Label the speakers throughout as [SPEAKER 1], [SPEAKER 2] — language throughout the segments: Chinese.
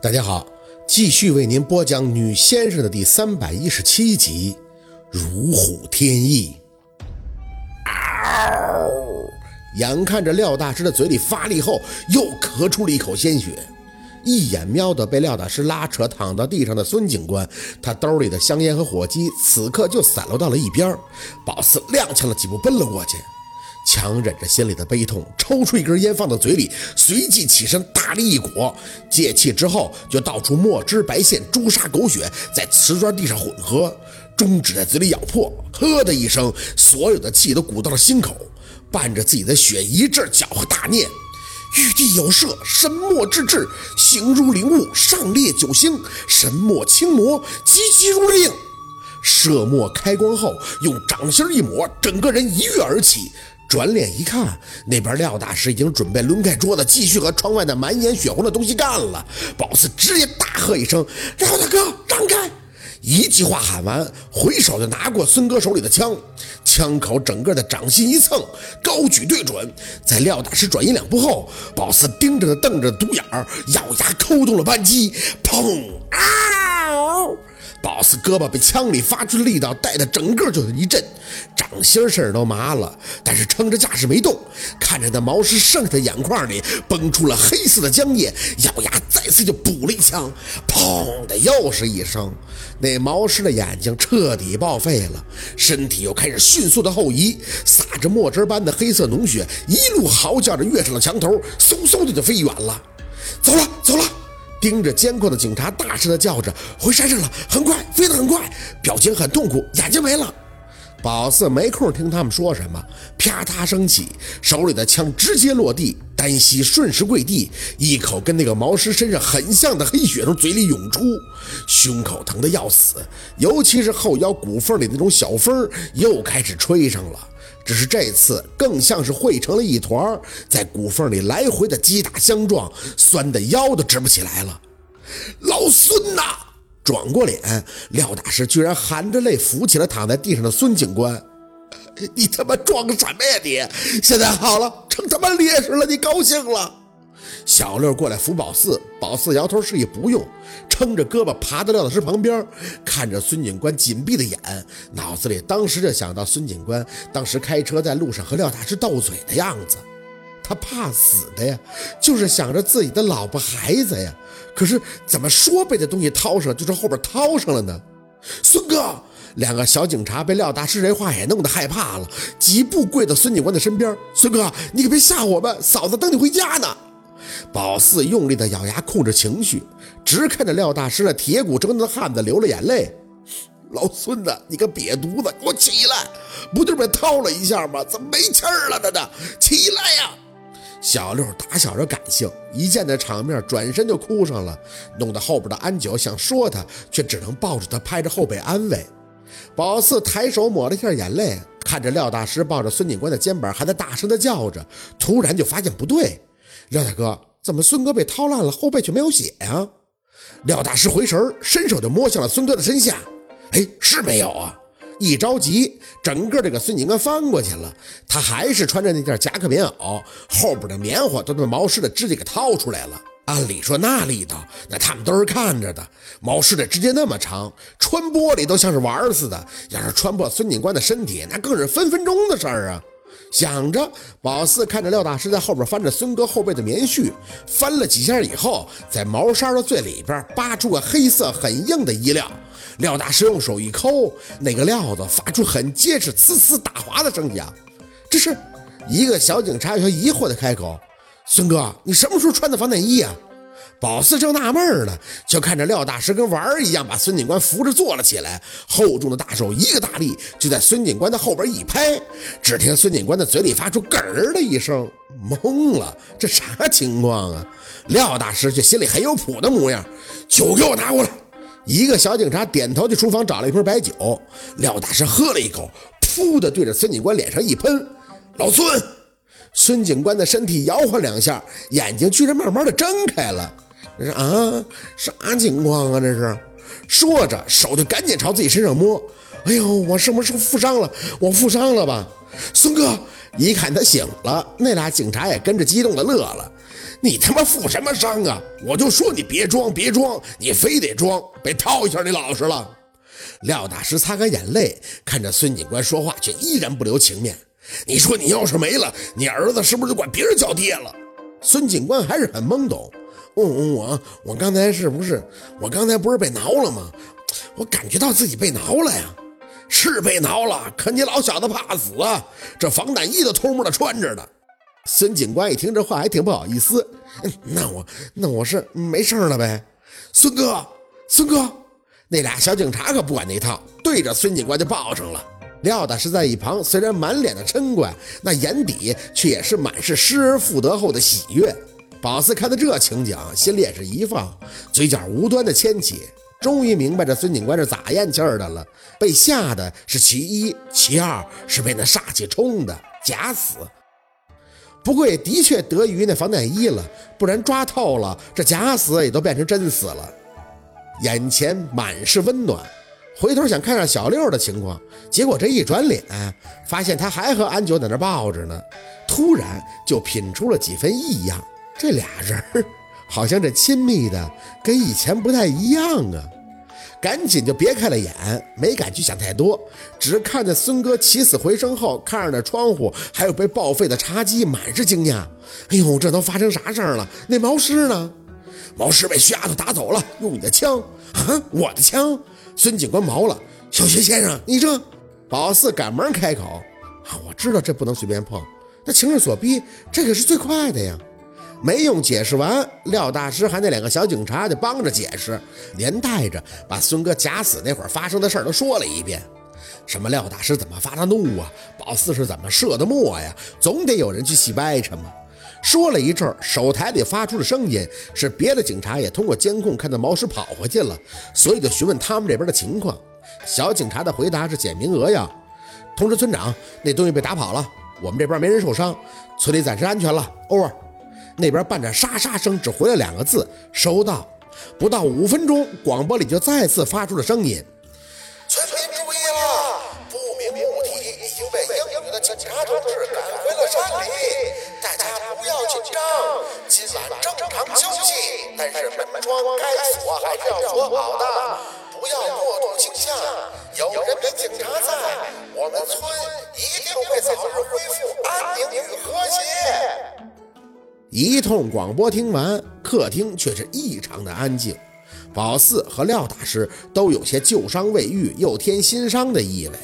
[SPEAKER 1] 大家好，继续为您播讲《女先生》的第三百一十七集《如虎添翼》。嗷！眼看着廖大师的嘴里发力后，又咳出了一口鲜血。一眼瞄到被廖大师拉扯躺到地上的孙警官，他兜里的香烟和火机此刻就散落到了一边。宝四踉跄了几步，奔了过去。强忍着心里的悲痛，抽出一根烟放到嘴里，随即起身大力一裹，借气之后就倒出墨汁、白线、朱砂、狗血，在瓷砖地上混合，中指在嘴里咬破，呵的一声，所有的气都鼓到了心口，伴着自己的血一阵搅和大念：玉帝有赦，神墨之至，形如灵物，上列九星，神墨轻磨，急急如令。射墨开光后，用掌心一抹，整个人一跃而起。转脸一看，那边廖大师已经准备抡开桌子，继续和窗外那满眼血红的东西干了。宝四直接大喝一声：“廖大哥，让开！”一句话喊完，回手就拿过孙哥手里的枪，枪口整个的掌心一蹭，高举对准。在廖大师转移两步后，宝四盯着他，瞪着独眼儿，咬牙扣动了扳机，砰！啊！宝四胳膊被枪里发出的力道带的整个就是一震，掌心事儿都麻了，但是撑着架势没动。看着那毛师剩下的眼眶里崩出了黑色的浆液，咬牙再次就补了一枪，砰的又是一声，那毛师的眼睛彻底报废了，身体又开始迅速的后移，撒着墨汁般的黑色脓血，一路嚎叫着跃上了墙头，嗖嗖的就飞远了。走了，走了。盯着监控的警察大声的叫着：“回山上了，很快，飞得很快，表情很痛苦，眼睛没了。”宝四没空听他们说什么，啪嗒声起，手里的枪直接落地，单膝顺势跪地，一口跟那个毛师身上很像的黑血从嘴里涌出，胸口疼得要死，尤其是后腰骨缝里那种小风又开始吹上了。只是这次更像是汇成了一团，在骨缝里来回的击打相撞，酸的腰都直不起来了。老孙呐！转过脸，廖大师居然含着泪扶起了躺在地上的孙警官。你他妈装什么呀你？现在好了，成他妈烈士了，你高兴了？小六过来扶宝四，宝四摇头示意不用，撑着胳膊爬到廖大师旁边，看着孙警官紧闭的眼，脑子里当时就想到孙警官当时开车在路上和廖大师斗嘴的样子，他怕死的呀，就是想着自己的老婆孩子呀，可是怎么说被这东西掏上，就从后边掏上了呢？孙哥，两个小警察被廖大师这话也弄得害怕了，几步跪到孙警官的身边，孙哥，你可别吓我们，嫂子等你回家呢。宝四用力的咬牙控制情绪，直看着廖大师那铁骨铮铮的汉子流了眼泪。老孙子，你个瘪犊子，给我起来！不就是被掏了一下吗？怎么没气儿了呢？这起来呀！小六打小就感性，一见这场面，转身就哭上了，弄得后边的安九想说他，却只能抱着他拍着后背安慰。宝四抬手抹了一下眼泪，看着廖大师抱着孙警官的肩膀，还在大声的叫着，突然就发现不对。廖大哥，怎么孙哥被掏烂了，后背却没有血呀？廖大师回神，伸手就摸向了孙哥的身下。哎，是没有啊！一着急，整个这个孙警官翻过去了。他还是穿着那件夹克棉袄，后边的棉花都被毛师的指甲给掏出来了。按理说那力道，那他们都是看着的。毛师的指甲那么长，穿玻璃都像是玩似的。要是穿破孙警官的身体，那更是分分钟的事儿啊！想着，宝四看着廖大师在后边翻着孙哥后背的棉絮，翻了几下以后，在毛衫的最里边扒出个黑色很硬的衣料。廖大师用手一抠，那个料子发出很结实、呲呲打滑的声响。这是一个小警察有些疑惑的开口：“孙哥，你什么时候穿的防弹衣啊？”宝四正纳闷呢，就看着廖大师跟玩儿一样把孙警官扶着坐了起来，厚重的大手一个大力就在孙警官的后边一拍，只听孙警官的嘴里发出咯儿的一声，懵了，这啥情况啊？廖大师却心里很有谱的模样，酒给我拿过来。一个小警察点头，去厨房找了一瓶白酒。廖大师喝了一口，噗的对着孙警官脸上一喷，老孙。孙警官的身体摇晃两下，眼睛居然慢慢的睁开了。啊，啥情况啊？这是，说着手就赶紧朝自己身上摸。哎呦，我是不是负伤了？我负伤了吧？孙哥一看他醒了，那俩警察也跟着激动的乐了。你他妈负什么伤啊？我就说你别装，别装，你非得装，被套一下你老实了。廖大师擦干眼泪，看着孙警官说话，却依然不留情面。你说你要是没了，你儿子是不是就管别人叫爹了？孙警官还是很懵懂。嗯，我我刚才是不是？我刚才不是被挠了吗？我感觉到自己被挠了呀，是被挠了。可你老小子怕死啊，这防弹衣都偷摸的穿着呢。孙警官一听这话，还挺不好意思。那我那我是没事了呗。孙哥，孙哥，那俩小警察可不管那套，对着孙警官就抱上了。廖大师在一旁，虽然满脸的嗔怪，那眼底却也是满是失而复得后的喜悦。宝四看到这情景，心里也是一放，嘴角无端的牵起，终于明白这孙警官是咋咽气儿的了。被吓的是其一，其二是被那煞气冲的假死。不过也的确得益于那防弹衣了，不然抓透了，这假死也都变成真死了。眼前满是温暖。回头想看看小六的情况，结果这一转脸，发现他还和安九在那抱着呢。突然就品出了几分异样，这俩人好像这亲密的跟以前不太一样啊！赶紧就别开了眼，没敢去想太多，只看着孙哥起死回生后，看着那窗户还有被报废的茶几，满是惊讶。哎呦，这都发生啥事儿了？那毛师呢？毛师被徐丫头打走了，用你的枪啊？我的枪？孙警官毛了，小学先生，你这宝四赶忙开口啊，我知道这不能随便碰，那情势所逼，这可是最快的呀。没用解释完，廖大师还那两个小警察就帮着解释，连带着把孙哥假死那会儿发生的事都说了一遍。什么廖大师怎么发的怒啊？宝四是怎么射的墨呀？总得有人去细掰扯嘛。说了一阵，手台里发出的声音是别的警察也通过监控看到毛师跑回去了，所以就询问他们这边的情况。小警察的回答是简明扼要：通知村长，那东西被打跑了，我们这边没人受伤，村里暂时安全了。over。那边伴着沙沙声，只回了两个字：收到。不到五分钟，广播里就再次发出了声音：
[SPEAKER 2] 但是门窗该锁还是要锁好的，不要过度惊吓。有人民警察在，我们村一定会早日恢复安宁与和谐。
[SPEAKER 1] 一通广播听完，客厅却是异常的安静。宝四和廖大师都有些旧伤未愈又添新伤的意味，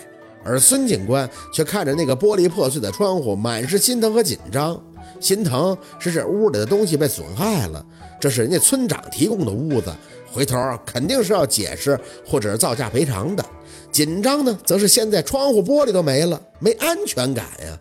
[SPEAKER 1] 而孙警官却看着那个玻璃破碎的窗户，满是心疼和紧张。心疼是这屋里的东西被损害了，这是人家村长提供的屋子，回头肯定是要解释或者是造价赔偿的。紧张呢，则是现在窗户玻璃都没了，没安全感呀。